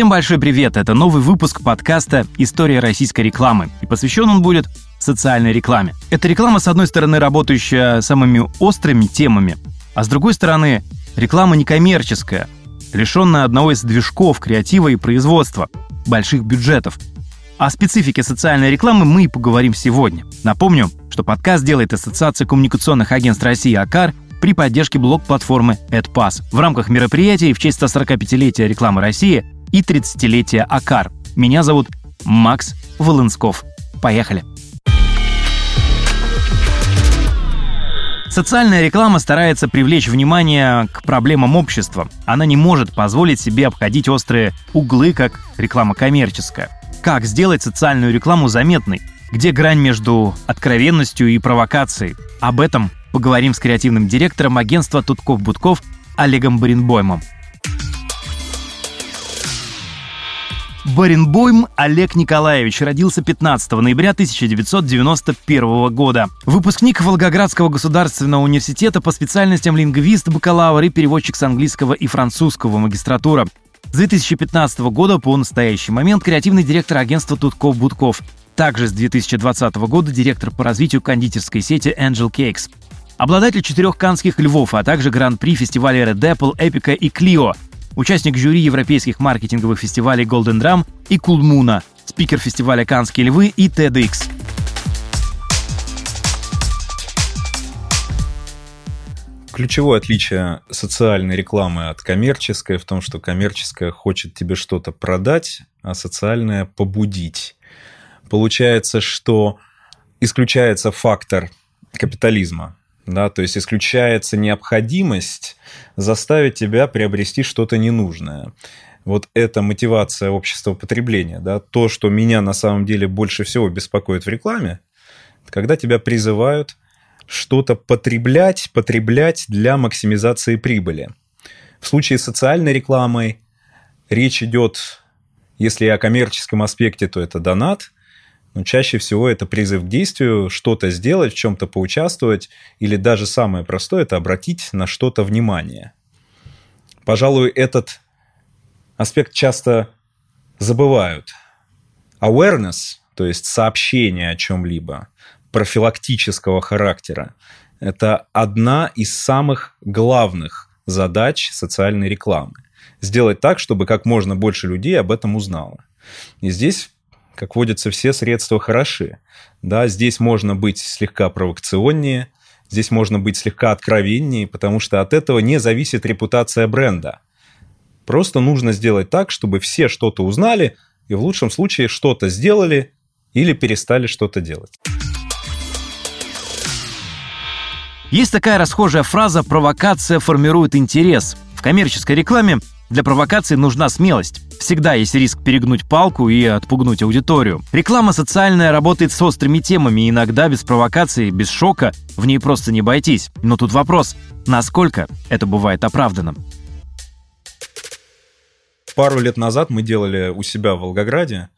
Всем большой привет! Это новый выпуск подкаста «История российской рекламы». И посвящен он будет социальной рекламе. Это реклама, с одной стороны, работающая самыми острыми темами, а с другой стороны, реклама некоммерческая, лишенная одного из движков креатива и производства, больших бюджетов. О специфике социальной рекламы мы и поговорим сегодня. Напомню, что подкаст делает Ассоциация коммуникационных агентств России АКАР при поддержке блок-платформы AdPass в рамках мероприятий в честь 145-летия рекламы России – и 30-летия АКАР. Меня зовут Макс Волынсков. Поехали! Социальная реклама старается привлечь внимание к проблемам общества. Она не может позволить себе обходить острые углы, как реклама коммерческая. Как сделать социальную рекламу заметной? Где грань между откровенностью и провокацией? Об этом поговорим с креативным директором агентства Тутков-Будков Олегом Баренбоймом. Баренбойм Олег Николаевич родился 15 ноября 1991 года. Выпускник Волгоградского государственного университета по специальностям лингвист, бакалавр и переводчик с английского и французского магистратура. С 2015 года по настоящий момент креативный директор агентства Тутков-Будков. Также с 2020 года директор по развитию кондитерской сети Angel Cakes. Обладатель четырех канских львов, а также гран-при фестиваля Red Apple, Эпика и Клио – участник жюри европейских маркетинговых фестивалей Golden Drum и Кулмуна, спикер фестиваля «Канские львы» и TEDx. Ключевое отличие социальной рекламы от коммерческой в том, что коммерческая хочет тебе что-то продать, а социальная – побудить. Получается, что исключается фактор капитализма да, то есть исключается необходимость заставить тебя приобрести что-то ненужное. Вот эта мотивация общества потребления, да, то, что меня на самом деле больше всего беспокоит в рекламе, когда тебя призывают что-то потреблять, потреблять для максимизации прибыли. В случае с социальной рекламой речь идет, если о коммерческом аспекте, то это донат – но чаще всего это призыв к действию, что-то сделать, в чем-то поучаствовать, или даже самое простое – это обратить на что-то внимание. Пожалуй, этот аспект часто забывают. Awareness, то есть сообщение о чем-либо, профилактического характера, это одна из самых главных задач социальной рекламы. Сделать так, чтобы как можно больше людей об этом узнало. И здесь как водится, все средства хороши. Да, здесь можно быть слегка провокационнее, здесь можно быть слегка откровеннее, потому что от этого не зависит репутация бренда. Просто нужно сделать так, чтобы все что-то узнали и в лучшем случае что-то сделали или перестали что-то делать. Есть такая расхожая фраза «провокация формирует интерес». В коммерческой рекламе для провокации нужна смелость. Всегда есть риск перегнуть палку и отпугнуть аудиторию. Реклама социальная работает с острыми темами, иногда без провокации, без шока в ней просто не обойтись. Но тут вопрос, насколько это бывает оправданным? Пару лет назад мы делали у себя в Волгограде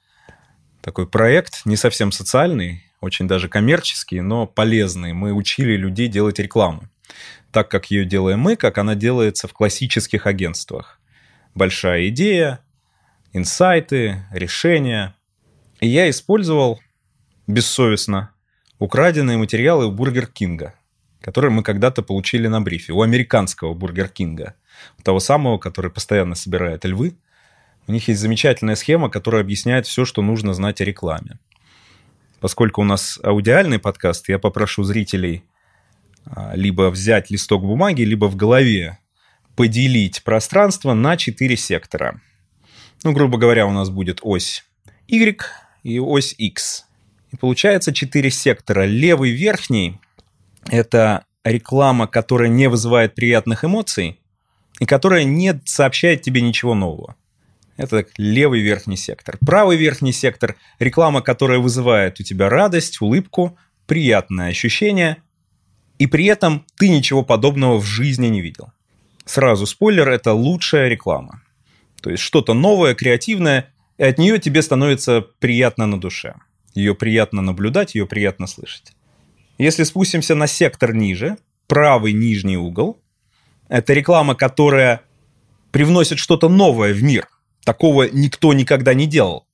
такой проект, не совсем социальный, очень даже коммерческий, но полезный. Мы учили людей делать рекламу так, как ее делаем мы, как она делается в классических агентствах большая идея, инсайты, решения. И я использовал бессовестно украденные материалы у Бургер Кинга, которые мы когда-то получили на брифе, у американского Бургер Кинга, того самого, который постоянно собирает львы. У них есть замечательная схема, которая объясняет все, что нужно знать о рекламе. Поскольку у нас аудиальный подкаст, я попрошу зрителей а, либо взять листок бумаги, либо в голове поделить пространство на четыре сектора. Ну, грубо говоря, у нас будет ось Y и ось X. И получается четыре сектора. Левый верхний – это реклама, которая не вызывает приятных эмоций и которая не сообщает тебе ничего нового. Это левый верхний сектор. Правый верхний сектор – реклама, которая вызывает у тебя радость, улыбку, приятное ощущение, и при этом ты ничего подобного в жизни не видел. Сразу спойлер, это лучшая реклама. То есть что-то новое, креативное, и от нее тебе становится приятно на душе. Ее приятно наблюдать, ее приятно слышать. Если спустимся на сектор ниже, правый нижний угол, это реклама, которая привносит что-то новое в мир. такого никто никогда не делал.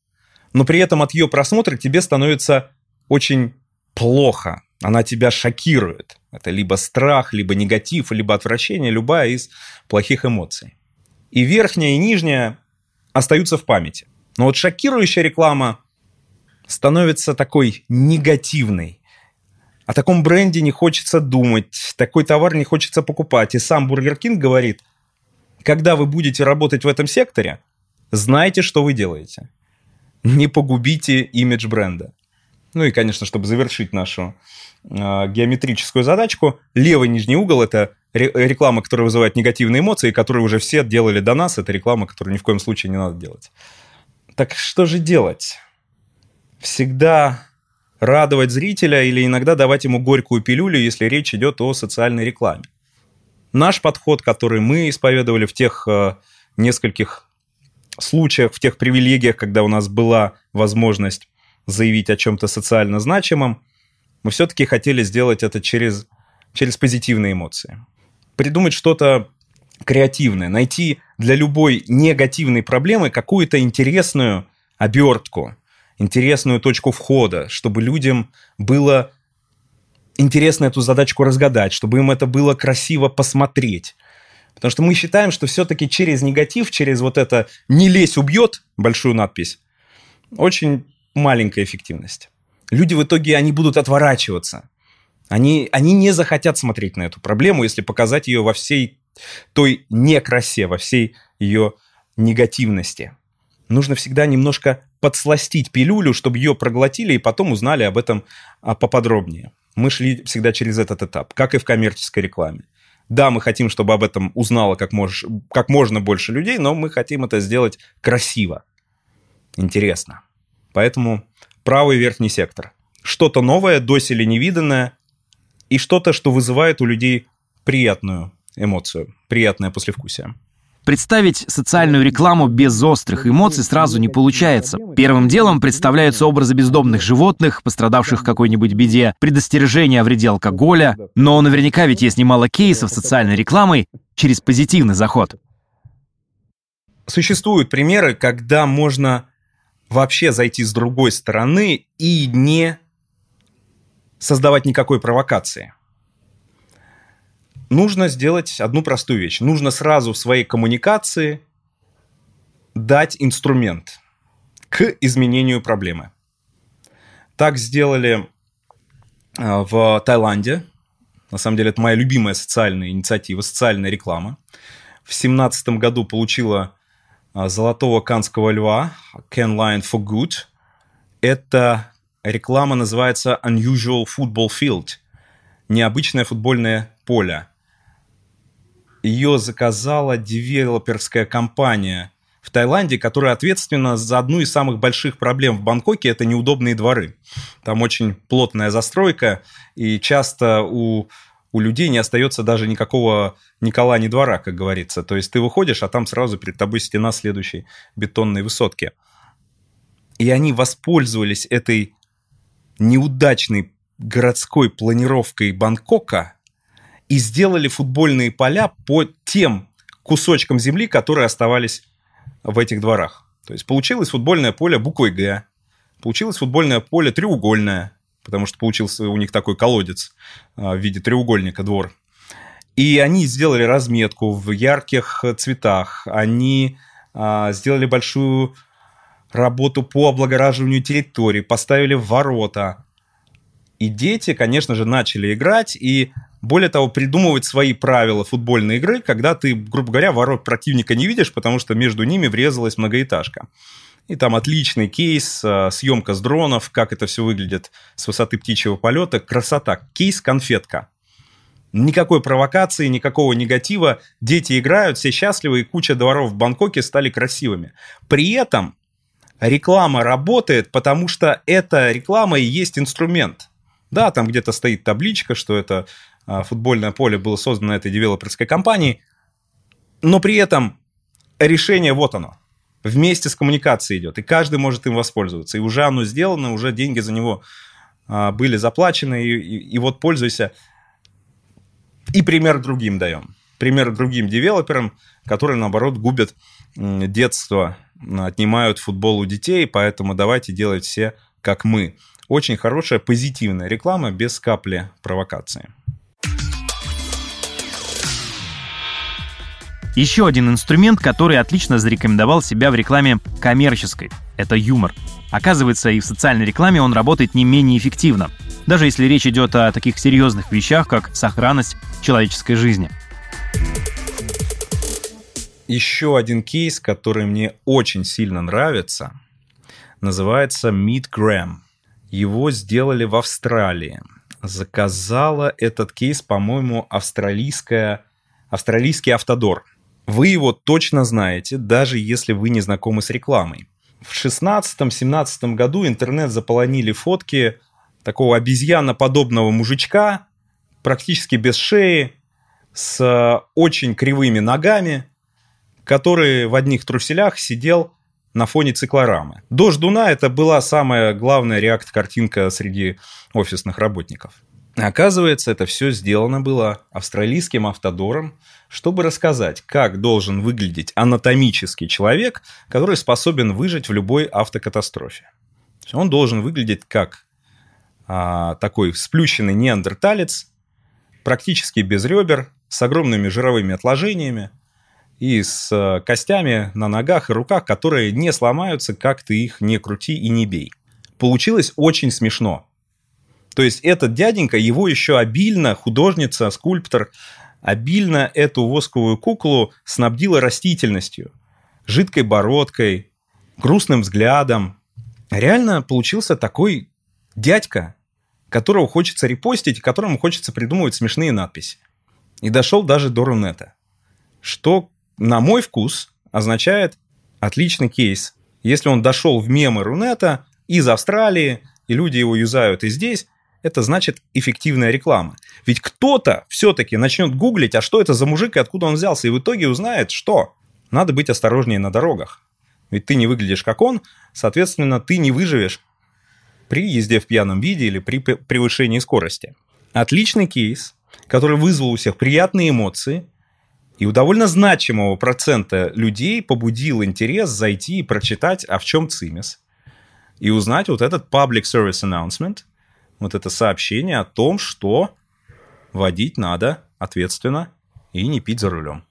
Но при этом от ее просмотра тебе становится очень плохо. Она тебя шокирует. Это либо страх, либо негатив, либо отвращение, любая из плохих эмоций. И верхняя, и нижняя остаются в памяти. Но вот шокирующая реклама становится такой негативной. О таком бренде не хочется думать, такой товар не хочется покупать. И сам Бургер Кинг говорит, когда вы будете работать в этом секторе, знайте, что вы делаете. Не погубите имидж бренда. Ну и, конечно, чтобы завершить нашу э, геометрическую задачку, левый нижний угол – это реклама, которая вызывает негативные эмоции, которую уже все делали до нас. Это реклама, которую ни в коем случае не надо делать. Так что же делать? Всегда радовать зрителя или иногда давать ему горькую пилюлю, если речь идет о социальной рекламе. Наш подход, который мы исповедовали в тех э, нескольких случаях, в тех привилегиях, когда у нас была возможность заявить о чем-то социально значимом, мы все-таки хотели сделать это через, через позитивные эмоции. Придумать что-то креативное, найти для любой негативной проблемы какую-то интересную обертку, интересную точку входа, чтобы людям было интересно эту задачку разгадать, чтобы им это было красиво посмотреть. Потому что мы считаем, что все-таки через негатив, через вот это «не лезь, убьет» большую надпись, очень маленькая эффективность. Люди в итоге, они будут отворачиваться. Они, они не захотят смотреть на эту проблему, если показать ее во всей той некрасе, во всей ее негативности. Нужно всегда немножко подсластить пилюлю, чтобы ее проглотили и потом узнали об этом а, поподробнее. Мы шли всегда через этот этап, как и в коммерческой рекламе. Да, мы хотим, чтобы об этом узнало как, мож, как можно больше людей, но мы хотим это сделать красиво, интересно. Поэтому правый верхний сектор. Что-то новое, доселе невиданное, и что-то, что вызывает у людей приятную эмоцию, приятное послевкусие. Представить социальную рекламу без острых эмоций сразу не получается. Первым делом представляются образы бездомных животных, пострадавших в какой-нибудь беде, предостережения о вреде алкоголя. Но наверняка ведь есть немало кейсов социальной рекламой через позитивный заход. Существуют примеры, когда можно вообще зайти с другой стороны и не создавать никакой провокации нужно сделать одну простую вещь. Нужно сразу в своей коммуникации дать инструмент к изменению проблемы. Так сделали а, в Таиланде. На самом деле, это моя любимая социальная инициатива, социальная реклама. В 2017 году получила золотого канского льва Can Line for Good. Эта реклама называется Unusual Football Field. Необычное футбольное поле ее заказала девелоперская компания в Таиланде, которая ответственна за одну из самых больших проблем в Бангкоке – это неудобные дворы. Там очень плотная застройка, и часто у, у людей не остается даже никакого ни кола, ни двора, как говорится. То есть ты выходишь, а там сразу перед тобой стена следующей бетонной высотки. И они воспользовались этой неудачной городской планировкой Бангкока – и сделали футбольные поля по тем кусочкам земли, которые оставались в этих дворах. То есть получилось футбольное поле буквой «Г», получилось футбольное поле треугольное, потому что получился у них такой колодец а, в виде треугольника двор. И они сделали разметку в ярких цветах, они а, сделали большую работу по облагораживанию территории, поставили ворота. И дети, конечно же, начали играть, и более того, придумывать свои правила футбольной игры, когда ты, грубо говоря, ворот противника не видишь, потому что между ними врезалась многоэтажка. И там отличный кейс, а, съемка с дронов, как это все выглядит с высоты птичьего полета. Красота. Кейс-конфетка. Никакой провокации, никакого негатива. Дети играют, все счастливы, и куча дворов в Бангкоке стали красивыми. При этом реклама работает, потому что эта реклама и есть инструмент. Да, там где-то стоит табличка, что это а, футбольное поле было создано этой девелоперской компанией, но при этом решение вот оно. Вместе с коммуникацией идет, и каждый может им воспользоваться. И уже оно сделано, уже деньги за него а, были заплачены, и, и, и вот пользуйся. И пример другим даем. Пример другим девелоперам, которые, наоборот, губят детство отнимают футбол у детей, поэтому давайте делать все как мы. Очень хорошая позитивная реклама без капли провокации. Еще один инструмент, который отлично зарекомендовал себя в рекламе коммерческой – это юмор. Оказывается, и в социальной рекламе он работает не менее эффективно, даже если речь идет о таких серьезных вещах, как сохранность человеческой жизни. Еще один кейс, который мне очень сильно нравится, называется Meet Graham. Его сделали в Австралии. Заказала этот кейс, по-моему, австралийская, австралийский автодор. Вы его точно знаете, даже если вы не знакомы с рекламой. В 16-17 году интернет заполонили фотки такого обезьяноподобного мужичка, практически без шеи, с очень кривыми ногами, который в одних труселях сидел на фоне циклорамы. До ждуна это была самая главная реакт-картинка среди офисных работников. Оказывается, это все сделано было австралийским автодором, чтобы рассказать, как должен выглядеть анатомический человек, который способен выжить в любой автокатастрофе. Он должен выглядеть как а, такой сплющенный неандерталец, практически без ребер, с огромными жировыми отложениями, и с э, костями на ногах и руках, которые не сломаются, как ты их не крути и не бей. Получилось очень смешно. То есть этот дяденька, его еще обильно, художница, скульптор, обильно эту восковую куклу снабдила растительностью, жидкой бородкой, грустным взглядом. Реально получился такой дядька, которого хочется репостить, которому хочется придумывать смешные надписи. И дошел даже до Рунета. Что на мой вкус, означает отличный кейс. Если он дошел в мемы Рунета из Австралии, и люди его юзают и здесь, это значит эффективная реклама. Ведь кто-то все-таки начнет гуглить, а что это за мужик и откуда он взялся, и в итоге узнает, что надо быть осторожнее на дорогах. Ведь ты не выглядишь как он, соответственно, ты не выживешь при езде в пьяном виде или при превышении скорости. Отличный кейс, который вызвал у всех приятные эмоции – и у довольно значимого процента людей побудил интерес зайти и прочитать, а в чем цимис. И узнать вот этот public service announcement, вот это сообщение о том, что водить надо ответственно и не пить за рулем.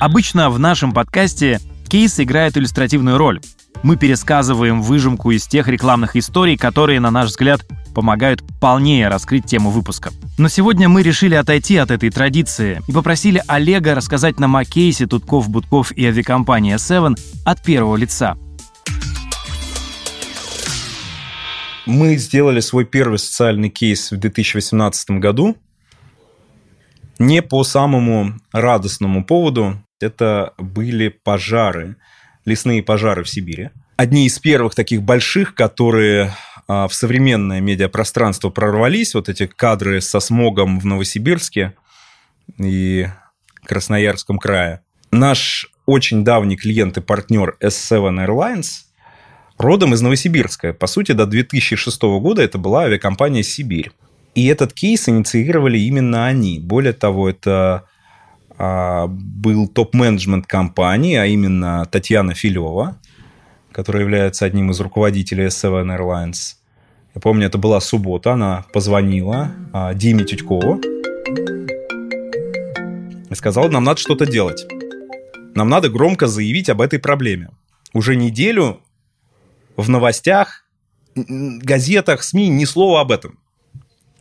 Обычно в нашем подкасте кейс играет иллюстративную роль. Мы пересказываем выжимку из тех рекламных историй, которые, на наш взгляд, помогают полнее раскрыть тему выпуска. Но сегодня мы решили отойти от этой традиции и попросили Олега рассказать нам о кейсе Тутков, Будков и авиакомпания Seven от первого лица. Мы сделали свой первый социальный кейс в 2018 году. Не по самому радостному поводу. Это были пожары, лесные пожары в Сибири. Одни из первых таких больших, которые а, в современное медиапространство прорвались, вот эти кадры со смогом в Новосибирске и Красноярском крае. Наш очень давний клиент и партнер S7 Airlines родом из Новосибирска. По сути, до 2006 года это была авиакомпания «Сибирь». И этот кейс инициировали именно они. Более того, это а, был топ-менеджмент компании, а именно Татьяна Филева, которая является одним из руководителей S7 Airlines. Я помню, это была суббота, она позвонила а, Диме Тютькову и сказала, нам надо что-то делать. Нам надо громко заявить об этой проблеме. Уже неделю в новостях, газетах, СМИ ни слова об этом.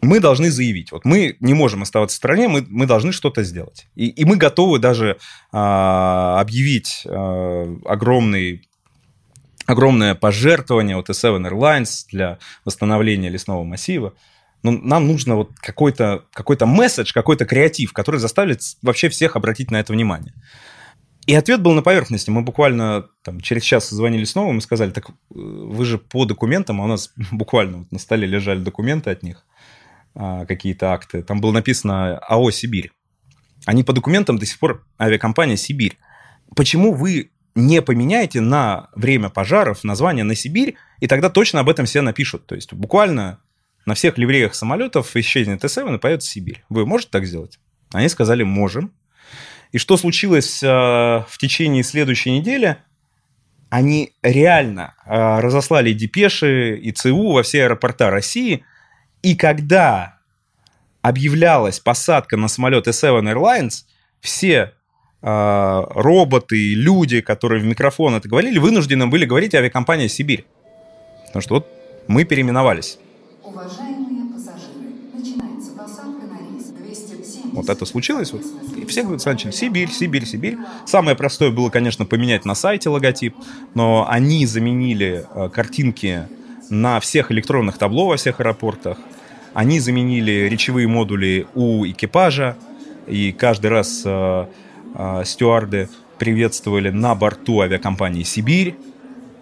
Мы должны заявить. Вот мы не можем оставаться в стране, мы, мы должны что-то сделать. И, и мы готовы даже а, объявить а, огромный огромное пожертвование от S7 Airlines для восстановления лесного массива. Но нам нужно вот какой-то какой месседж, какой-то креатив, который заставит вообще всех обратить на это внимание. И ответ был на поверхности. Мы буквально там, через час созвонили снова, мы сказали, так э, вы же по документам, а у нас буквально вот на столе лежали документы от них, а, какие-то акты. Там было написано АО «Сибирь». Они по документам до сих пор авиакомпания «Сибирь». Почему вы не поменяйте на время пожаров название на Сибирь, и тогда точно об этом все напишут. То есть буквально на всех ливреях самолетов исчезнет Т-7 и появится Сибирь. Вы можете так сделать? Они сказали, можем. И что случилось в течение следующей недели? Они реально разослали депеши и ЦУ во все аэропорта России. И когда объявлялась посадка на самолет S7 Airlines, все э, роботы, люди, которые в микрофон это говорили, вынуждены были говорить авиакомпания «Сибирь». Потому что вот мы переименовались. Уважаемые пассажиры, начинается посадка на рейс 207. Вот это случилось. Вот, и все начали «Сибирь, Сибирь, Сибирь». Самое простое было, конечно, поменять на сайте логотип, но они заменили э, картинки на всех электронных табло во всех аэропортах. Они заменили речевые модули у экипажа, и каждый раз э, э, стюарды приветствовали на борту авиакомпании «Сибирь».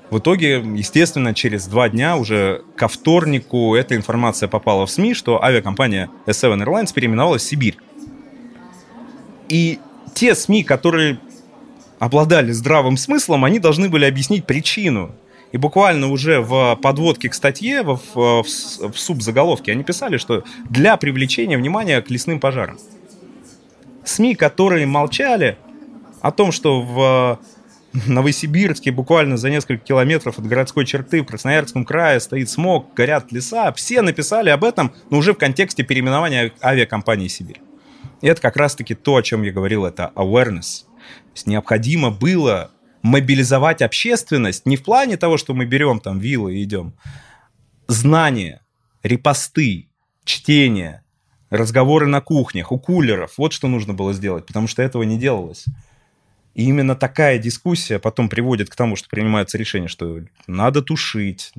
В итоге, естественно, через два дня уже ко вторнику эта информация попала в СМИ, что авиакомпания S7 Airlines переименовалась в Сибирь. И те СМИ, которые обладали здравым смыслом, они должны были объяснить причину и буквально уже в подводке к статье, в, в, в субзаголовке, они писали, что для привлечения внимания к лесным пожарам. СМИ, которые молчали о том, что в Новосибирске буквально за несколько километров от городской черты в Красноярском крае стоит смог, горят леса. Все написали об этом, но уже в контексте переименования авиакомпании «Сибирь». И это как раз-таки то, о чем я говорил, это awareness. То есть необходимо было мобилизовать общественность не в плане того, что мы берем там виллы и идем. Знания, репосты, чтение, разговоры на кухнях, у кулеров. Вот что нужно было сделать, потому что этого не делалось. И именно такая дискуссия потом приводит к тому, что принимается решение, что надо тушить.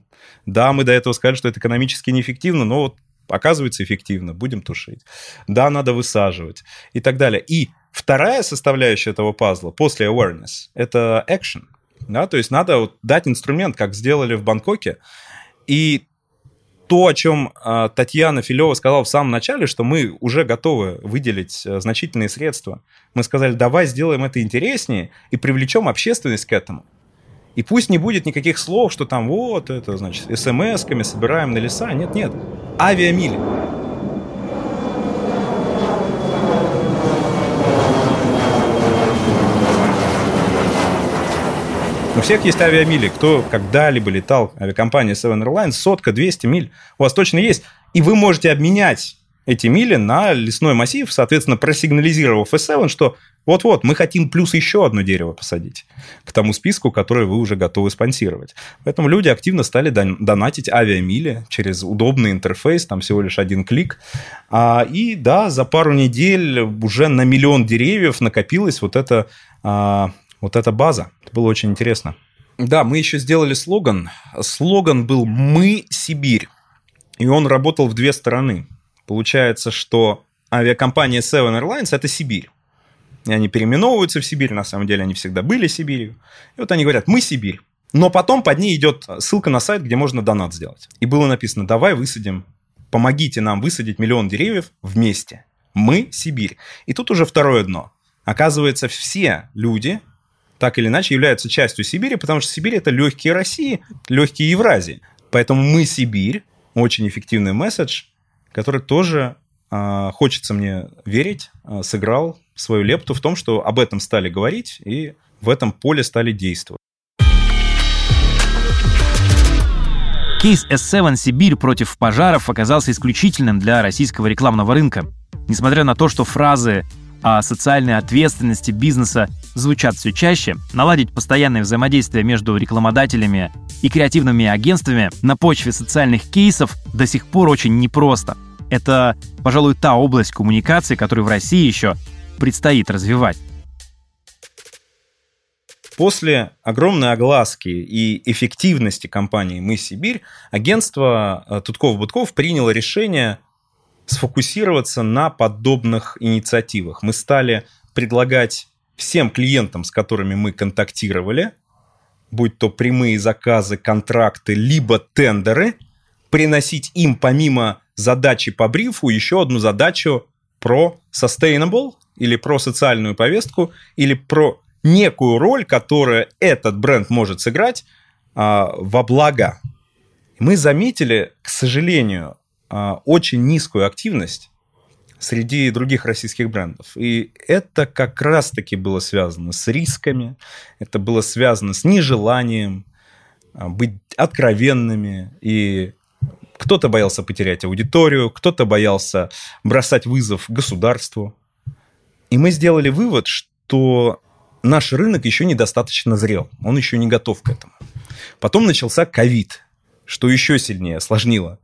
Да, мы до этого сказали, что это экономически неэффективно, но вот оказывается эффективно, будем тушить. Да, надо высаживать и так далее. И Вторая составляющая этого пазла после awareness — это action. Да, то есть надо вот дать инструмент, как сделали в Бангкоке. И то, о чем э, Татьяна Филева сказала в самом начале, что мы уже готовы выделить э, значительные средства. Мы сказали, давай сделаем это интереснее и привлечем общественность к этому. И пусть не будет никаких слов, что там вот это, значит, смс-ками собираем на леса. Нет, нет. Авиамили. У всех есть авиамили. Кто когда-либо летал, авиакомпания Seven Airlines, сотка, 200 миль, у вас точно есть. И вы можете обменять эти мили на лесной массив, соответственно, просигнализировав S7, что вот-вот, мы хотим плюс еще одно дерево посадить к тому списку, который вы уже готовы спонсировать. Поэтому люди активно стали донатить авиамили через удобный интерфейс, там всего лишь один клик. А, и да, за пару недель уже на миллион деревьев накопилось вот это а, вот эта база. Это было очень интересно. Да, мы еще сделали слоган. Слоган был «Мы Сибирь». И он работал в две стороны. Получается, что авиакомпания Seven Airlines – это Сибирь. И они переименовываются в Сибирь, на самом деле они всегда были Сибирью. И вот они говорят «Мы Сибирь». Но потом под ней идет ссылка на сайт, где можно донат сделать. И было написано «Давай высадим, помогите нам высадить миллион деревьев вместе. Мы Сибирь». И тут уже второе дно. Оказывается, все люди, так или иначе являются частью Сибири, потому что Сибирь это легкие России, легкие Евразии. Поэтому мы Сибирь, очень эффективный месседж, который тоже э, хочется мне верить, э, сыграл свою лепту в том, что об этом стали говорить и в этом поле стали действовать. Кейс S7 «Сибирь против пожаров» оказался исключительным для российского рекламного рынка. Несмотря на то, что фразы о социальной ответственности бизнеса звучат все чаще, наладить постоянное взаимодействие между рекламодателями и креативными агентствами на почве социальных кейсов до сих пор очень непросто. Это, пожалуй, та область коммуникации, которую в России еще предстоит развивать. После огромной огласки и эффективности компании «Мы Сибирь» агентство э, Тутков-Будков приняло решение сфокусироваться на подобных инициативах. Мы стали предлагать всем клиентам, с которыми мы контактировали, будь то прямые заказы, контракты, либо тендеры, приносить им помимо задачи по брифу еще одну задачу про sustainable или про социальную повестку или про некую роль, которую этот бренд может сыграть а, во благо. Мы заметили, к сожалению, очень низкую активность среди других российских брендов. И это как раз-таки было связано с рисками, это было связано с нежеланием а, быть откровенными. И кто-то боялся потерять аудиторию, кто-то боялся бросать вызов государству. И мы сделали вывод, что наш рынок еще недостаточно зрел, он еще не готов к этому. Потом начался ковид, что еще сильнее осложнило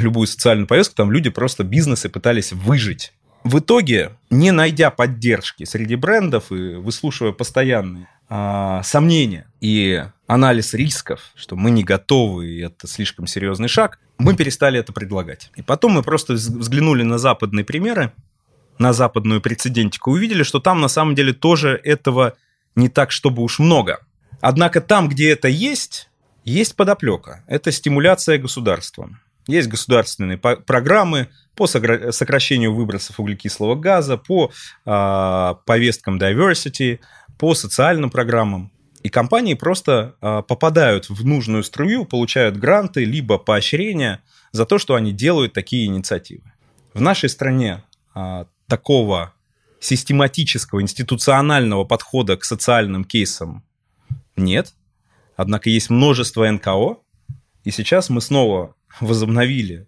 любую социальную повестку, там люди просто бизнесы пытались выжить. В итоге, не найдя поддержки среди брендов и выслушивая постоянные а, сомнения и анализ рисков, что мы не готовы, и это слишком серьезный шаг, мы перестали это предлагать. И потом мы просто взглянули на западные примеры, на западную прецедентику, увидели, что там на самом деле тоже этого не так, чтобы уж много. Однако там, где это есть, есть подоплека. Это стимуляция государством. Есть государственные программы по сокращению выбросов углекислого газа, по э, повесткам diversity, по социальным программам. И компании просто э, попадают в нужную струю, получают гранты, либо поощрения за то, что они делают такие инициативы. В нашей стране э, такого систематического, институционального подхода к социальным кейсам нет. Однако есть множество НКО, и сейчас мы снова возобновили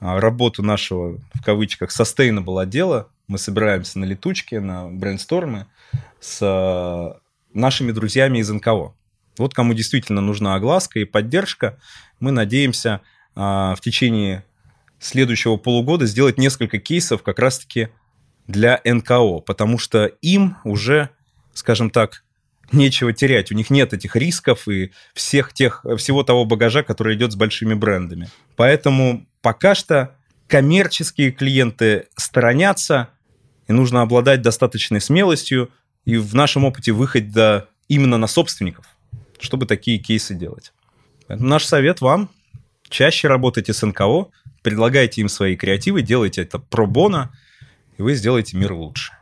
а, работу нашего, в кавычках, sustainable отдела. Мы собираемся на летучке, на брейнстормы с а, нашими друзьями из НКО. Вот кому действительно нужна огласка и поддержка, мы надеемся а, в течение следующего полугода сделать несколько кейсов как раз-таки для НКО, потому что им уже, скажем так, нечего терять. У них нет этих рисков и всех тех, всего того багажа, который идет с большими брендами. Поэтому пока что коммерческие клиенты сторонятся, и нужно обладать достаточной смелостью и в нашем опыте выходить до, именно на собственников, чтобы такие кейсы делать. Поэтому наш совет вам – чаще работайте с НКО, предлагайте им свои креативы, делайте это про бона, и вы сделаете мир лучше.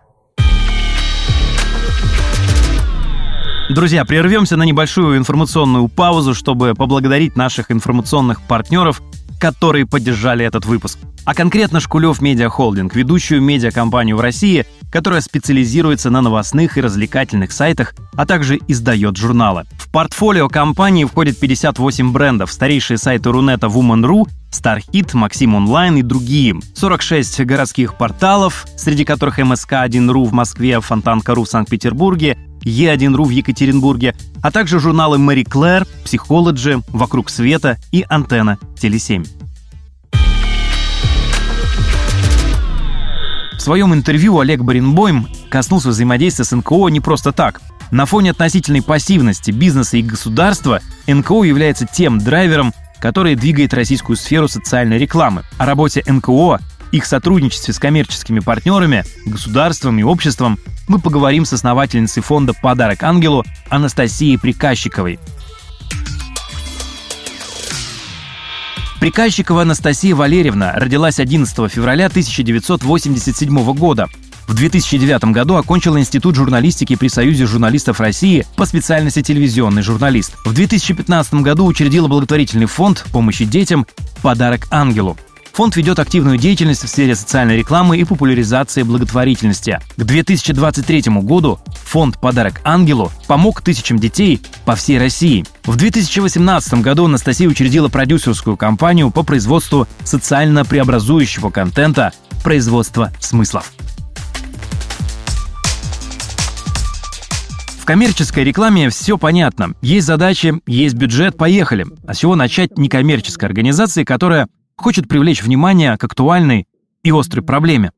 Друзья, прервемся на небольшую информационную паузу, чтобы поблагодарить наших информационных партнеров, которые поддержали этот выпуск. А конкретно Шкулев Медиа Холдинг, ведущую медиакомпанию в России, которая специализируется на новостных и развлекательных сайтах, а также издает журналы. В портфолио компании входит 58 брендов, старейшие сайты Рунета Woman.ru, StarHit, Максим Онлайн и другие. 46 городских порталов, среди которых МСК-1.ру в Москве, Фонтанка.ру в Санкт-Петербурге, Е1.ру в Екатеринбурге, а также журналы Мэри Клэр, Психологи, Вокруг света и Антенна Теле7. В своем интервью Олег Баренбойм коснулся взаимодействия с НКО не просто так. На фоне относительной пассивности бизнеса и государства НКО является тем драйвером, который двигает российскую сферу социальной рекламы. О работе НКО их сотрудничестве с коммерческими партнерами, государством и обществом мы поговорим с основательницей фонда «Подарок ангелу» Анастасией Приказчиковой. Приказчикова Анастасия Валерьевна родилась 11 февраля 1987 года. В 2009 году окончила Институт журналистики при Союзе журналистов России по специальности телевизионный журналист. В 2015 году учредила благотворительный фонд помощи детям «Подарок ангелу». Фонд ведет активную деятельность в сфере социальной рекламы и популяризации благотворительности. К 2023 году фонд «Подарок ангелу» помог тысячам детей по всей России. В 2018 году Анастасия учредила продюсерскую компанию по производству социально преобразующего контента «Производство смыслов». В коммерческой рекламе все понятно. Есть задачи, есть бюджет, поехали. А с чего начать некоммерческой организации, которая хочет привлечь внимание к актуальной и острой проблеме.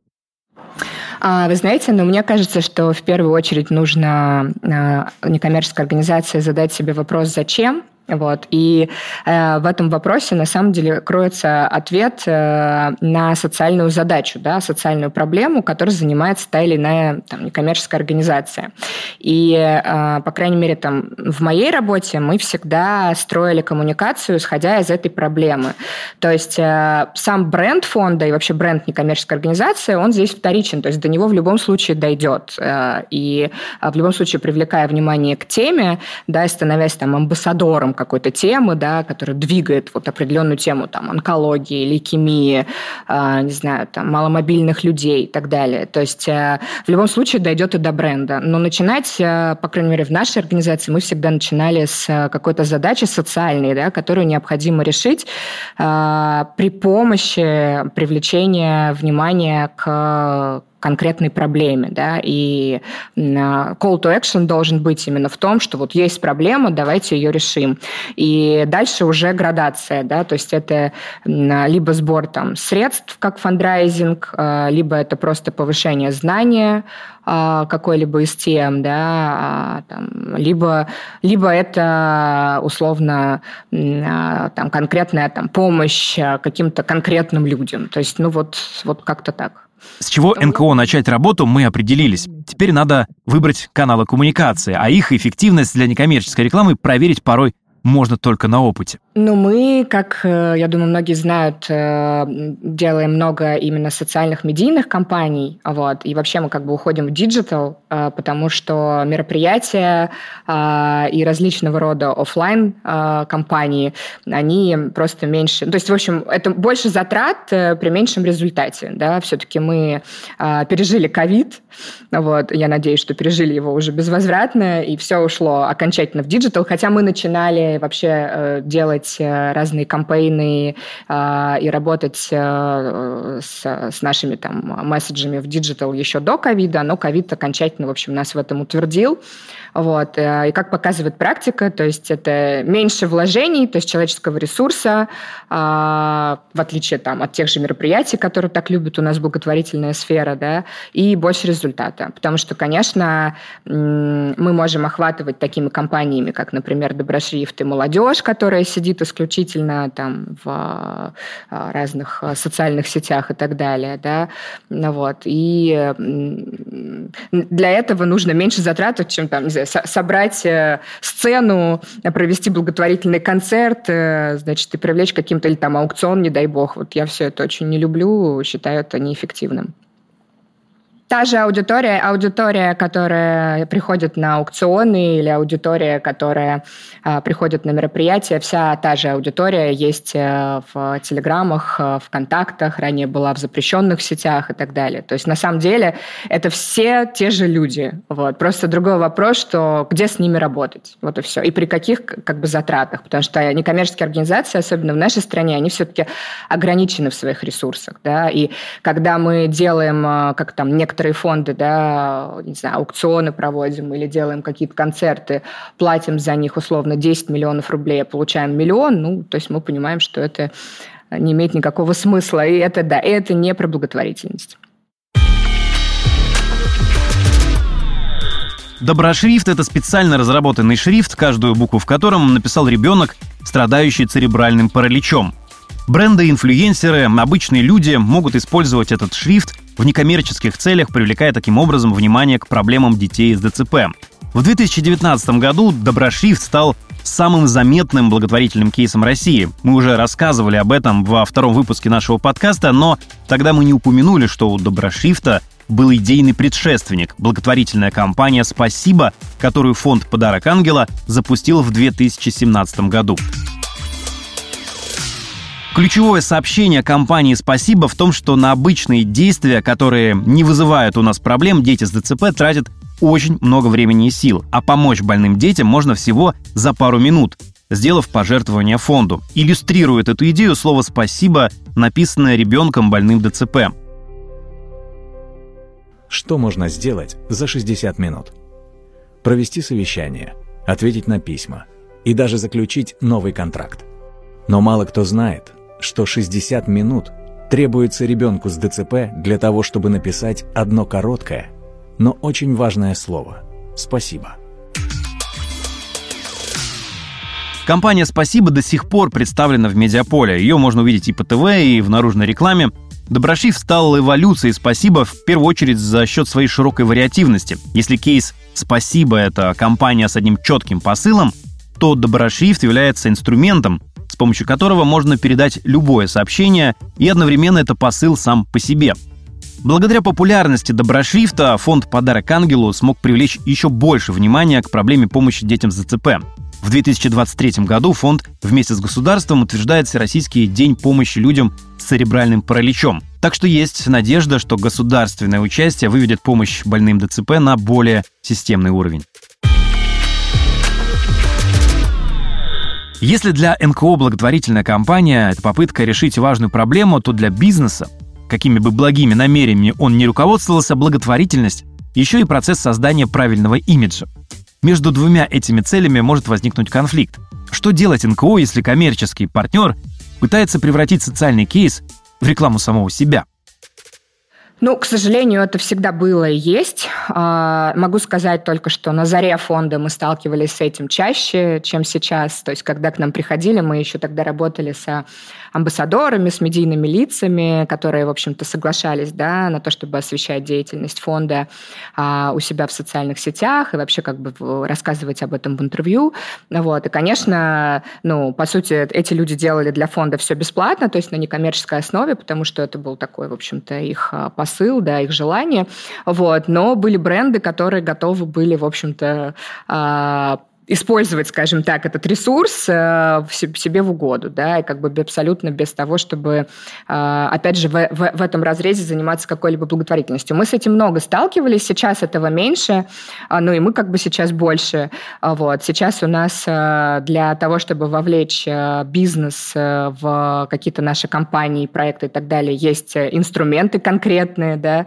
А, вы знаете, но ну, мне кажется, что в первую очередь нужно а, некоммерческой организации задать себе вопрос «Зач?», вот. И э, в этом вопросе на самом деле кроется ответ э, на социальную задачу, да, социальную проблему, которой занимается та или иная там, некоммерческая организация. И, э, по крайней мере, там, в моей работе мы всегда строили коммуникацию, исходя из этой проблемы. То есть э, сам бренд фонда и вообще бренд некоммерческой организации, он здесь вторичен, то есть до него в любом случае дойдет. Э, и э, в любом случае, привлекая внимание к теме, да, становясь там амбассадором какой-то темы, да, которая двигает вот определенную тему, там, онкологии, лейкемии, э, не знаю, там, маломобильных людей и так далее. То есть э, в любом случае дойдет и до бренда. Но начинать, э, по крайней мере, в нашей организации мы всегда начинали с э, какой-то задачи социальной, да, которую необходимо решить э, при помощи привлечения внимания к конкретной проблеме, да, и а, call to action должен быть именно в том, что вот есть проблема, давайте ее решим. И дальше уже градация, да, то есть это либо сбор там средств, как фандрайзинг, а, либо это просто повышение знания а, какой-либо из тем, да, там, либо, либо это условно там конкретная там помощь каким-то конкретным людям. То есть, ну вот, вот как-то так. С чего НКО начать работу, мы определились. Теперь надо выбрать каналы коммуникации, а их эффективность для некоммерческой рекламы проверить порой можно только на опыте. Ну, мы, как, э, я думаю, многие знают, э, делаем много именно социальных медийных кампаний, вот, и вообще мы как бы уходим в digital, э, потому что мероприятия и различного рода офлайн кампании, они просто меньше, то есть, в общем, это больше затрат при меньшем результате, да, все-таки мы пережили ковид, вот, я надеюсь, что пережили его уже безвозвратно, и все ушло окончательно в digital, хотя мы начинали вообще делать делать э, разные campaign ы э, и работать э, с, с нашими там месседжами в digital еще до ковида, но ковид окончательно, в общем, нас в этом утвердил. Вот. И как показывает практика, то есть это меньше вложений, то есть человеческого ресурса, в отличие там, от тех же мероприятий, которые так любят у нас благотворительная сфера, да, и больше результата. Потому что, конечно, мы можем охватывать такими компаниями, как, например, Доброшрифт и молодежь, которая сидит исключительно там в а, разных социальных сетях и так далее, да, ну вот, и для этого нужно меньше затрат, чем там, не знаю, собрать э, сцену, провести благотворительный концерт, э, значит, и привлечь каким-то или там аукцион, не дай бог. Вот я все это очень не люблю, считаю это неэффективным. Та же аудитория, аудитория, которая приходит на аукционы или аудитория, которая э, приходит на мероприятия, вся та же аудитория есть э, в телеграммах, э, в контактах, ранее была в запрещенных сетях и так далее. То есть на самом деле это все те же люди. Вот. Просто другой вопрос, что где с ними работать. Вот и все. И при каких как бы затратах. Потому что некоммерческие организации, особенно в нашей стране, они все-таки ограничены в своих ресурсах. Да? И когда мы делаем, э, как там, некоторые некоторые фонды, да, не знаю, аукционы проводим или делаем какие-то концерты, платим за них условно 10 миллионов рублей, а получаем миллион, ну, то есть мы понимаем, что это не имеет никакого смысла. И это, да, это не про благотворительность. Доброшрифт – это специально разработанный шрифт, каждую букву в котором написал ребенок, страдающий церебральным параличом. Бренды, инфлюенсеры, обычные люди могут использовать этот шрифт в некоммерческих целях, привлекая таким образом внимание к проблемам детей с ДЦП. В 2019 году Доброшрифт стал самым заметным благотворительным кейсом России. Мы уже рассказывали об этом во втором выпуске нашего подкаста, но тогда мы не упомянули, что у Доброшрифта был идейный предшественник – благотворительная компания «Спасибо», которую фонд «Подарок ангела» запустил в 2017 году. Ключевое сообщение компании «Спасибо» в том, что на обычные действия, которые не вызывают у нас проблем, дети с ДЦП тратят очень много времени и сил, а помочь больным детям можно всего за пару минут, сделав пожертвование фонду. Иллюстрирует эту идею слово «спасибо», написанное ребенком больным ДЦП. Что можно сделать за 60 минут? Провести совещание, ответить на письма и даже заключить новый контракт. Но мало кто знает, что 60 минут требуется ребенку с ДЦП для того, чтобы написать одно короткое, но очень важное слово «спасибо». Компания «Спасибо» до сих пор представлена в медиаполе. Ее можно увидеть и по ТВ, и в наружной рекламе. Доброшив стал эволюцией «Спасибо» в первую очередь за счет своей широкой вариативности. Если кейс «Спасибо» — это компания с одним четким посылом, то Доброшрифт является инструментом, с помощью которого можно передать любое сообщение, и одновременно это посыл сам по себе. Благодаря популярности доброшрифта фонд «Подарок ангелу» смог привлечь еще больше внимания к проблеме помощи детям с ЗЦП. В 2023 году фонд вместе с государством утверждает Всероссийский день помощи людям с церебральным параличом. Так что есть надежда, что государственное участие выведет помощь больным ДЦП на более системный уровень. Если для НКО благотворительная кампания – это попытка решить важную проблему, то для бизнеса, какими бы благими намерениями он не руководствовался, благотворительность – еще и процесс создания правильного имиджа. Между двумя этими целями может возникнуть конфликт. Что делать НКО, если коммерческий партнер пытается превратить социальный кейс в рекламу самого себя? Ну, к сожалению, это всегда было и есть. А, могу сказать только, что на заре фонда мы сталкивались с этим чаще, чем сейчас. То есть, когда к нам приходили, мы еще тогда работали со амбассадорами, с медийными лицами, которые, в общем-то, соглашались да, на то, чтобы освещать деятельность фонда а, у себя в социальных сетях и вообще как бы рассказывать об этом в интервью. Вот. И, конечно, ну, по сути, эти люди делали для фонда все бесплатно, то есть на некоммерческой основе, потому что это был такой, в общем-то, их а, посыл, да, их желание. Вот. Но были бренды, которые готовы были, в общем-то, а, использовать, скажем так, этот ресурс э, в себе в угоду, да, и как бы абсолютно без того, чтобы, э, опять же, в, в, в этом разрезе заниматься какой-либо благотворительностью. Мы с этим много сталкивались, сейчас этого меньше, а, ну и мы как бы сейчас больше. А, вот. Сейчас у нас э, для того, чтобы вовлечь бизнес в какие-то наши компании, проекты и так далее, есть инструменты конкретные, да,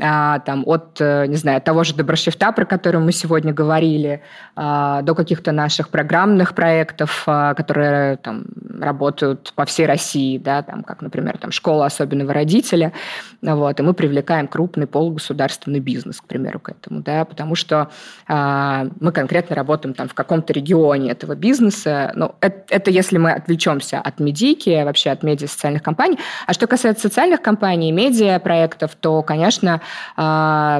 там от, не знаю, того же доброшрифта, про который мы сегодня говорили, до каких-то наших программных проектов, а, которые там работают по всей России, да, там, как, например, там, школа особенного родителя, вот, и мы привлекаем крупный полугосударственный бизнес, к примеру, к этому, да, потому что а, мы конкретно работаем там в каком-то регионе этого бизнеса, ну, это, это если мы отвлечемся от медики, вообще от медиа социальных компаний, а что касается социальных компаний, медиа проектов, то, конечно, а,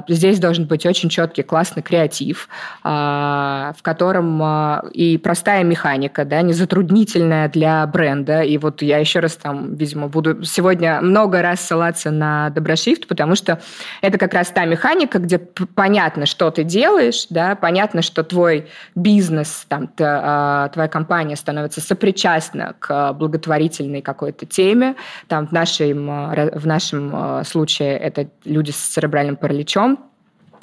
здесь должен быть очень четкий, классный креатив, а, в котором а, и простая механика, да, не затруднительная для бренда. И вот я еще раз там, видимо, буду сегодня много раз ссылаться на Доброшрифт, потому что это как раз та механика, где понятно, что ты делаешь, да, понятно, что твой бизнес, там, а, твоя компания становится сопричастна к благотворительной какой-то теме. Там в нашем, в нашем случае это люди с церебральным параличом,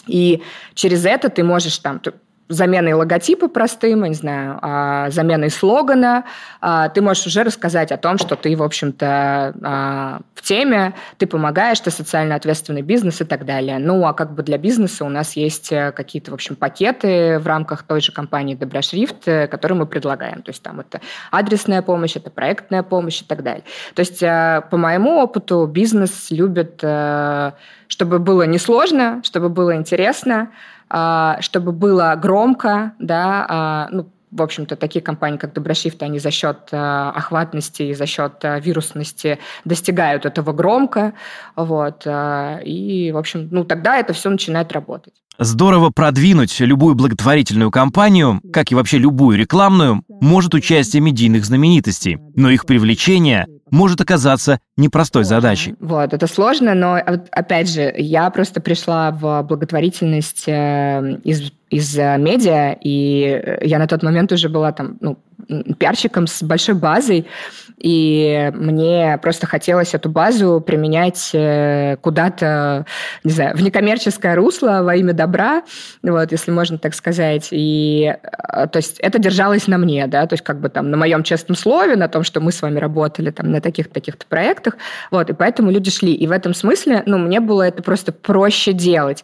и через это ты можешь там заменой логотипа простым, я не знаю, а, заменой слогана, а, ты можешь уже рассказать о том, что ты, в общем-то, а, в теме, ты помогаешь, ты социально ответственный бизнес и так далее. Ну, а как бы для бизнеса у нас есть э, какие-то, в общем, пакеты в рамках той же компании Доброшрифт, э, которые мы предлагаем. То есть там это адресная помощь, это проектная помощь и так далее. То есть э, по моему опыту бизнес любит, чтобы было несложно, чтобы было интересно, чтобы было громко, да, а, ну, в общем-то, такие компании, как Доброшрифт, они за счет э, охватности и за счет э, вирусности достигают этого громко. Вот, э, и, в общем, ну, тогда это все начинает работать. Здорово продвинуть любую благотворительную кампанию, как и вообще любую рекламную, может участие медийных знаменитостей, но их привлечение может оказаться непростой задачей. Вот, это сложно, но опять же, я просто пришла в благотворительность из из медиа, и я на тот момент уже была там, ну, пиарщиком с большой базой, и мне просто хотелось эту базу применять э, куда-то, не знаю, в некоммерческое русло во имя добра, вот, если можно так сказать. И, э, то есть, это держалось на мне, да, то есть, как бы там на моем честном слове, на том, что мы с вами работали там на таких-то таких-то проектах, вот, и поэтому люди шли. И в этом смысле, ну, мне было это просто проще делать.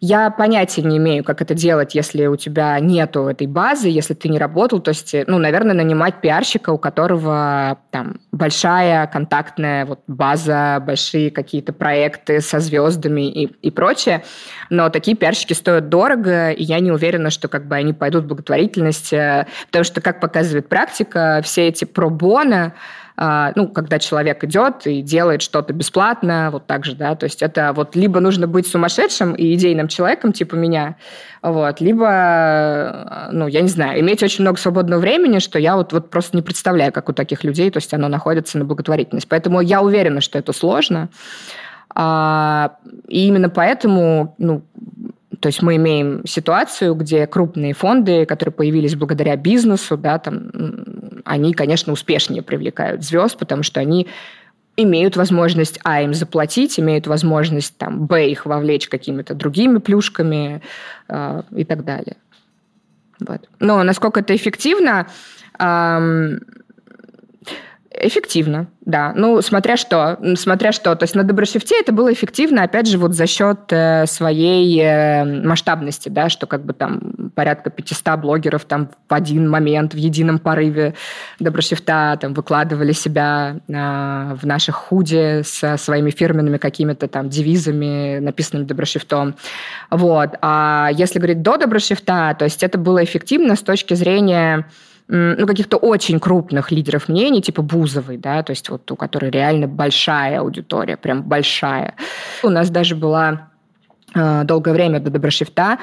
Я понятия не имею, как это делать, если у тебя нету этой базы, если ты не работал. То есть, ну, наверное, нанимать пиарщика, у которого там большая контактная вот база, большие какие-то проекты со звездами и, и прочее. Но такие пиарщики стоят дорого, и я не уверена, что как бы они пойдут в благотворительность, э, потому что, как показывает практика, все эти пробоны, ну, когда человек идет и делает что-то бесплатно, вот так же, да, то есть это вот либо нужно быть сумасшедшим и идейным человеком, типа меня, вот, либо, ну, я не знаю, иметь очень много свободного времени, что я вот, вот просто не представляю, как у таких людей, то есть оно находится на благотворительность. Поэтому я уверена, что это сложно, а, и именно поэтому, ну, то есть мы имеем ситуацию, где крупные фонды, которые появились благодаря бизнесу, да, там, они, конечно, успешнее привлекают звезд, потому что они имеют возможность, а, им заплатить, имеют возможность, там, б, их вовлечь какими-то другими плюшками э, и так далее. Вот. Но насколько это эффективно, эм, Эффективно, да. Ну, смотря что. Смотря что. То есть на Доброшифте это было эффективно, опять же, вот за счет э, своей э, масштабности, да, что как бы там порядка 500 блогеров там в один момент, в едином порыве Доброшифта там выкладывали себя э, в наших худе со своими фирменными какими-то там девизами, написанными Доброшифтом. Вот. А если говорить до Доброшифта, то есть это было эффективно с точки зрения ну, каких-то очень крупных лидеров мнений, типа Бузовой, да, то есть вот у которой реально большая аудитория, прям большая. У нас даже была э, долгое время до Доброшифта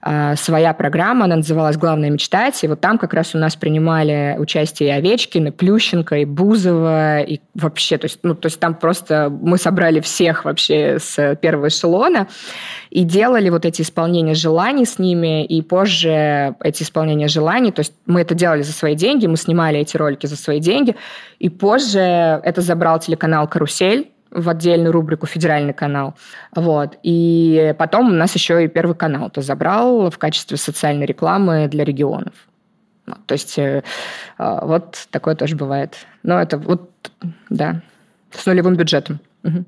а, своя программа, она называлась «Главное мечтать», и вот там как раз у нас принимали участие и Овечкин, и Плющенко, и Бузова, и вообще, то есть, ну, то есть там просто мы собрали всех вообще с первого эшелона и делали вот эти исполнения желаний с ними, и позже эти исполнения желаний, то есть мы это делали за свои деньги, мы снимали эти ролики за свои деньги, и позже это забрал телеканал «Карусель», в отдельную рубрику «Федеральный канал». Вот. И потом у нас еще и Первый канал то забрал в качестве социальной рекламы для регионов. Вот. То есть э, э, вот такое тоже бывает. Но это вот, да, с нулевым бюджетом.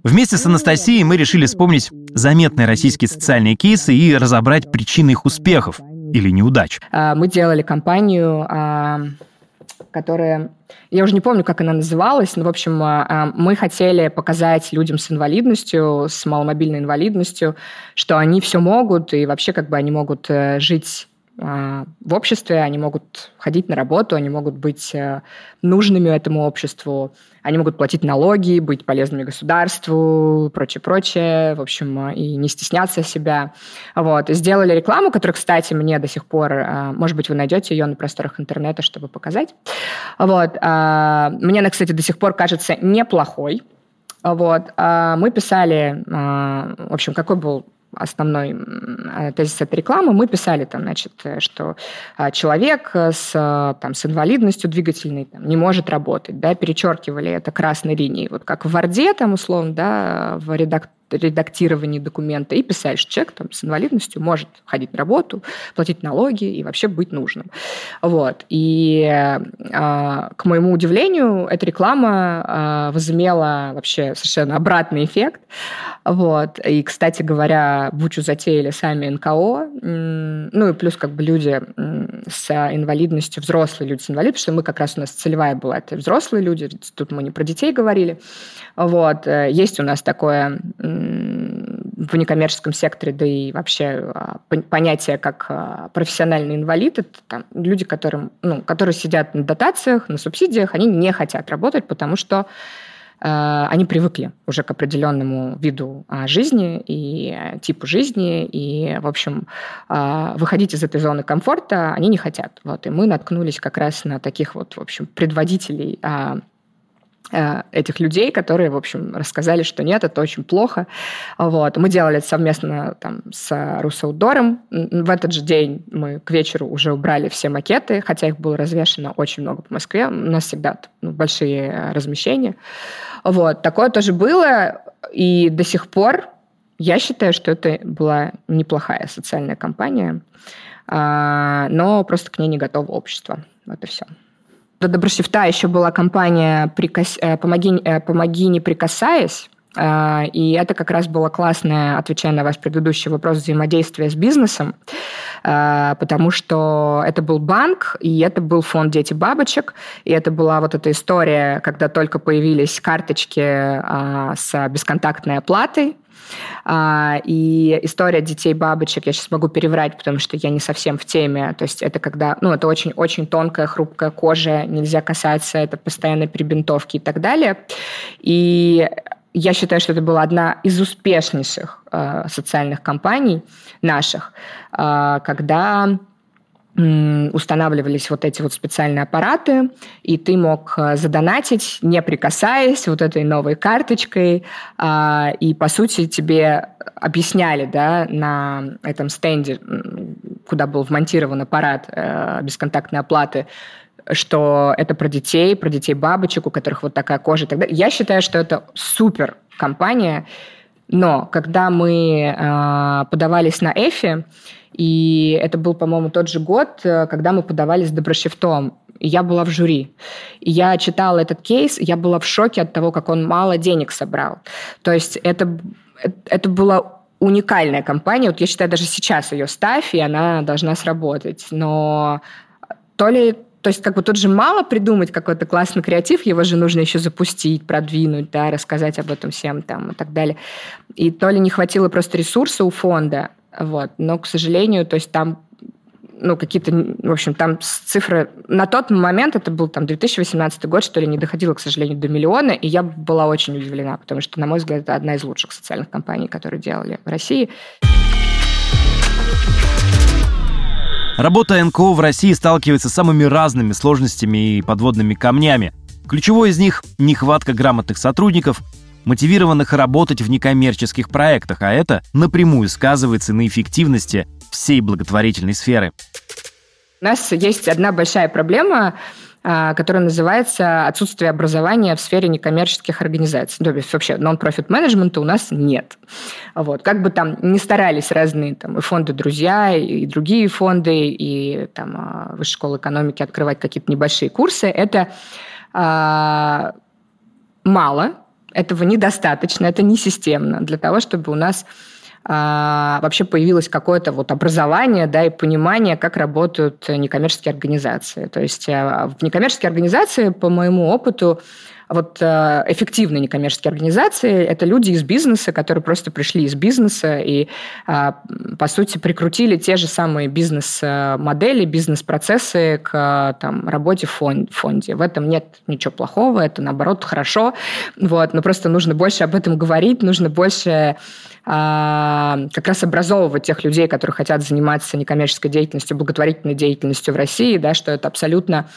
Вместе с Анастасией мы решили вспомнить заметные российские социальные кейсы и разобрать причины их успехов или неудач. А, мы делали кампанию а, которая... Я уже не помню, как она называлась, но, в общем, а, а, мы хотели показать людям с инвалидностью, с маломобильной инвалидностью, что они все могут, и вообще как бы они могут э, жить в обществе, они могут ходить на работу, они могут быть э, нужными этому обществу, они могут платить налоги, быть полезными государству, прочее, прочее, в общем, э, и не стесняться себя. Вот. Сделали рекламу, которая, кстати, мне до сих пор, э, может быть, вы найдете ее на просторах интернета, чтобы показать. Вот. Мне она, кстати, до сих пор кажется неплохой. Вот. Мы писали, в общем, какой был основной э, тезис этой рекламы, мы писали там, значит, э, что а, человек с, там, с инвалидностью двигательной там, не может работать, да, перечеркивали это красной линией, вот как в Варде, там, условно, да, в редак редактировании документа и писали, что человек там, с инвалидностью может ходить на работу, платить налоги и вообще быть нужным. Вот. И э, к моему удивлению, эта реклама э, возымела вообще совершенно обратный эффект. Вот. И, кстати говоря, Бучу затеяли сами НКО, ну и плюс как бы люди с инвалидностью, взрослые люди с инвалидностью, потому что мы как раз у нас целевая была, это взрослые люди, тут мы не про детей говорили. Вот. Э, есть у нас такое в некоммерческом секторе, да и вообще а, понятие как а, профессиональный инвалид, это там, люди, которым, ну, которые сидят на дотациях, на субсидиях, они не хотят работать, потому что э, они привыкли уже к определенному виду а, жизни и типу жизни, и, в общем, э, выходить из этой зоны комфорта они не хотят. Вот, и мы наткнулись как раз на таких вот, в общем, предводителей э, Э, этих людей, которые, в общем, рассказали, что нет, это очень плохо. Вот. Мы делали это совместно там, с Русаудором. В этот же день мы к вечеру уже убрали все макеты, хотя их было развешено очень много по Москве. У нас всегда ну, большие размещения. Вот. Такое тоже было, и до сих пор я считаю, что это была неплохая социальная кампания, а, но просто к ней не готово общество. Вот и все. До Доброшифта еще была компания «Прикос... Э, «Помоги... Э, «Помоги, не прикасаясь», э, и это как раз было классное, отвечая на ваш предыдущий вопрос, взаимодействие с бизнесом, потому что это был банк, и это был фонд «Дети бабочек», и это была вот эта история, когда только появились карточки с бесконтактной оплатой, и история детей бабочек я сейчас могу переврать, потому что я не совсем в теме. То есть это когда, ну, это очень-очень тонкая, хрупкая кожа, нельзя касаться, это постоянные перебинтовки и так далее. И я считаю, что это была одна из успешнейших э, социальных кампаний наших, э, когда устанавливались вот эти вот специальные аппараты, и ты мог э, задонатить, не прикасаясь вот этой новой карточкой, а, и, по сути, тебе объясняли да, на этом стенде, куда был вмонтирован аппарат э, бесконтактной оплаты, что это про детей, про детей бабочек, у которых вот такая кожа и так далее. Я считаю, что это супер компания, но когда мы э, подавались на Эфи, и это был, по-моему, тот же год, э, когда мы подавались с Доброшевтом, и я была в жюри. И я читала этот кейс, я была в шоке от того, как он мало денег собрал. То есть это, это была уникальная компания. Вот я считаю, даже сейчас ее ставь, и она должна сработать. Но то ли то есть как бы тут же мало придумать какой-то классный креатив, его же нужно еще запустить, продвинуть, да, рассказать об этом всем там и так далее. И то ли не хватило просто ресурса у фонда, вот, но, к сожалению, то есть там ну, какие-то, в общем, там цифры... На тот момент, это был там 2018 год, что ли, не доходило, к сожалению, до миллиона, и я была очень удивлена, потому что, на мой взгляд, это одна из лучших социальных компаний, которые делали в России. Работа НКО в России сталкивается с самыми разными сложностями и подводными камнями. Ключевой из них – нехватка грамотных сотрудников, мотивированных работать в некоммерческих проектах, а это напрямую сказывается на эффективности всей благотворительной сферы. У нас есть одна большая проблема – которая называется «Отсутствие образования в сфере некоммерческих организаций». То есть вообще нон-профит менеджмента у нас нет. Вот. Как бы там не старались разные там, и фонды «Друзья», и другие фонды, и там, а, Высшая школа экономики открывать какие-то небольшие курсы, это а, мало, этого недостаточно, это не системно для того, чтобы у нас а, вообще появилось какое-то вот образование да, и понимание, как работают некоммерческие организации. То есть а, в некоммерческие организации, по моему опыту, вот э, эффективные некоммерческие организации – это люди из бизнеса, которые просто пришли из бизнеса и, а, по сути, прикрутили те же самые бизнес-модели, бизнес-процессы к там, работе в фонде. В этом нет ничего плохого, это, наоборот, хорошо. Вот. Но просто нужно больше об этом говорить, нужно больше а, как раз образовывать тех людей, которые хотят заниматься некоммерческой деятельностью, благотворительной деятельностью в России, да, что это абсолютно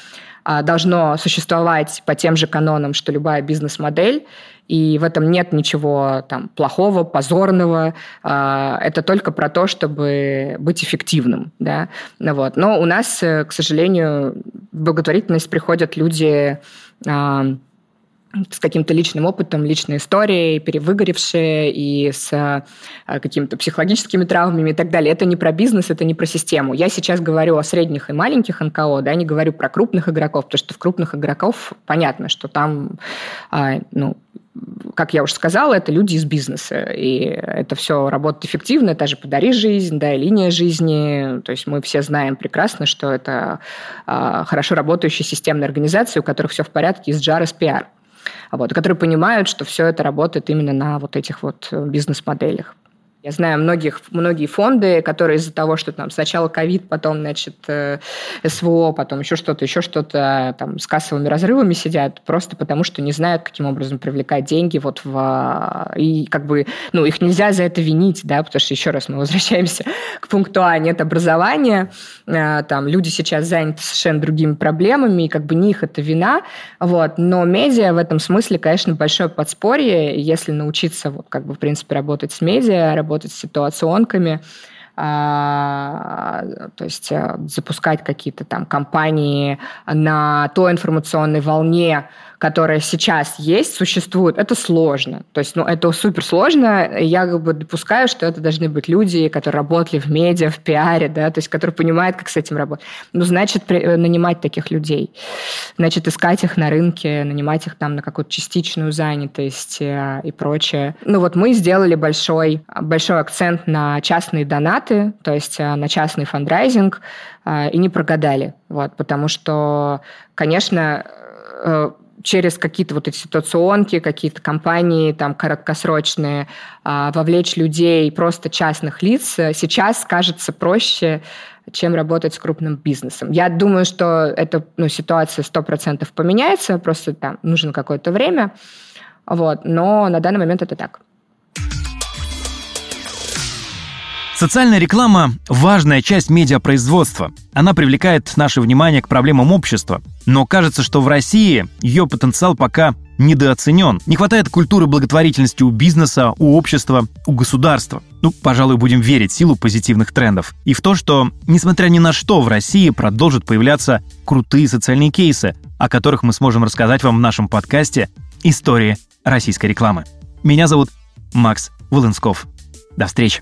а, должно существовать по тем же канонам, что любая бизнес-модель, и в этом нет ничего там плохого, позорного. А, это только про то, чтобы быть эффективным. Да? Ну вот. Но у нас, э, к сожалению, в благотворительность приходят люди с каким-то личным опытом, личной историей, перевыгоревшие и с э, какими-то психологическими травмами и так далее. Это не про бизнес, это не про систему. Я сейчас говорю о средних и маленьких НКО, да, не говорю про крупных игроков, потому что в крупных игроков понятно, что там, а, ну, как я уже сказала, это люди из бизнеса, и это все работает эффективно, это же «Подари жизнь», да, и «Линия жизни», то есть мы все знаем прекрасно, что это а, хорошо работающие системные организации, у которых все в порядке, из JAR, из PR вот, которые понимают, что все это работает именно на вот этих вот э, бизнес-моделях. Я знаю многих, многие фонды, которые из-за того, что там сначала ковид, потом, значит, э, СВО, потом еще что-то, еще что-то, там, с кассовыми разрывами сидят, просто потому что не знают, каким образом привлекать деньги вот в... И как бы, ну, их нельзя за это винить, да, потому что, еще раз, мы возвращаемся к пункту А, нет образования, э, там, люди сейчас заняты совершенно другими проблемами, и как бы не их это вина, вот, но медиа в этом смысле, конечно, большое подспорье, если научиться, вот, как бы, в принципе, работать с медиа, работать работать с ситуационками, а, то есть э, запускать какие-то там компании на той информационной волне, которая сейчас есть, существует, это сложно. То есть, ну, это супер сложно. Я как бы допускаю, что это должны быть люди, которые работали в медиа, в пиаре, да, то есть, которые понимают, как с этим работать. Ну, значит, э, нанимать таких людей. Значит, искать их на рынке, нанимать их там на какую-то частичную занятость э, и прочее. Ну, вот мы сделали большой, большой акцент на частные донаты, то есть э, на частный фандрайзинг, и не прогадали. Вот, потому что, конечно, через какие-то вот эти ситуационки, какие-то компании там короткосрочные, а, вовлечь людей, просто частных лиц, сейчас кажется проще, чем работать с крупным бизнесом. Я думаю, что эта ну, ситуация 100% поменяется, просто там нужно какое-то время, вот, но на данный момент это так. Социальная реклама – важная часть медиапроизводства. Она привлекает наше внимание к проблемам общества. Но кажется, что в России ее потенциал пока недооценен. Не хватает культуры благотворительности у бизнеса, у общества, у государства. Ну, пожалуй, будем верить в силу позитивных трендов. И в то, что, несмотря ни на что, в России продолжат появляться крутые социальные кейсы, о которых мы сможем рассказать вам в нашем подкасте «Истории российской рекламы». Меня зовут Макс Волынсков. До встречи!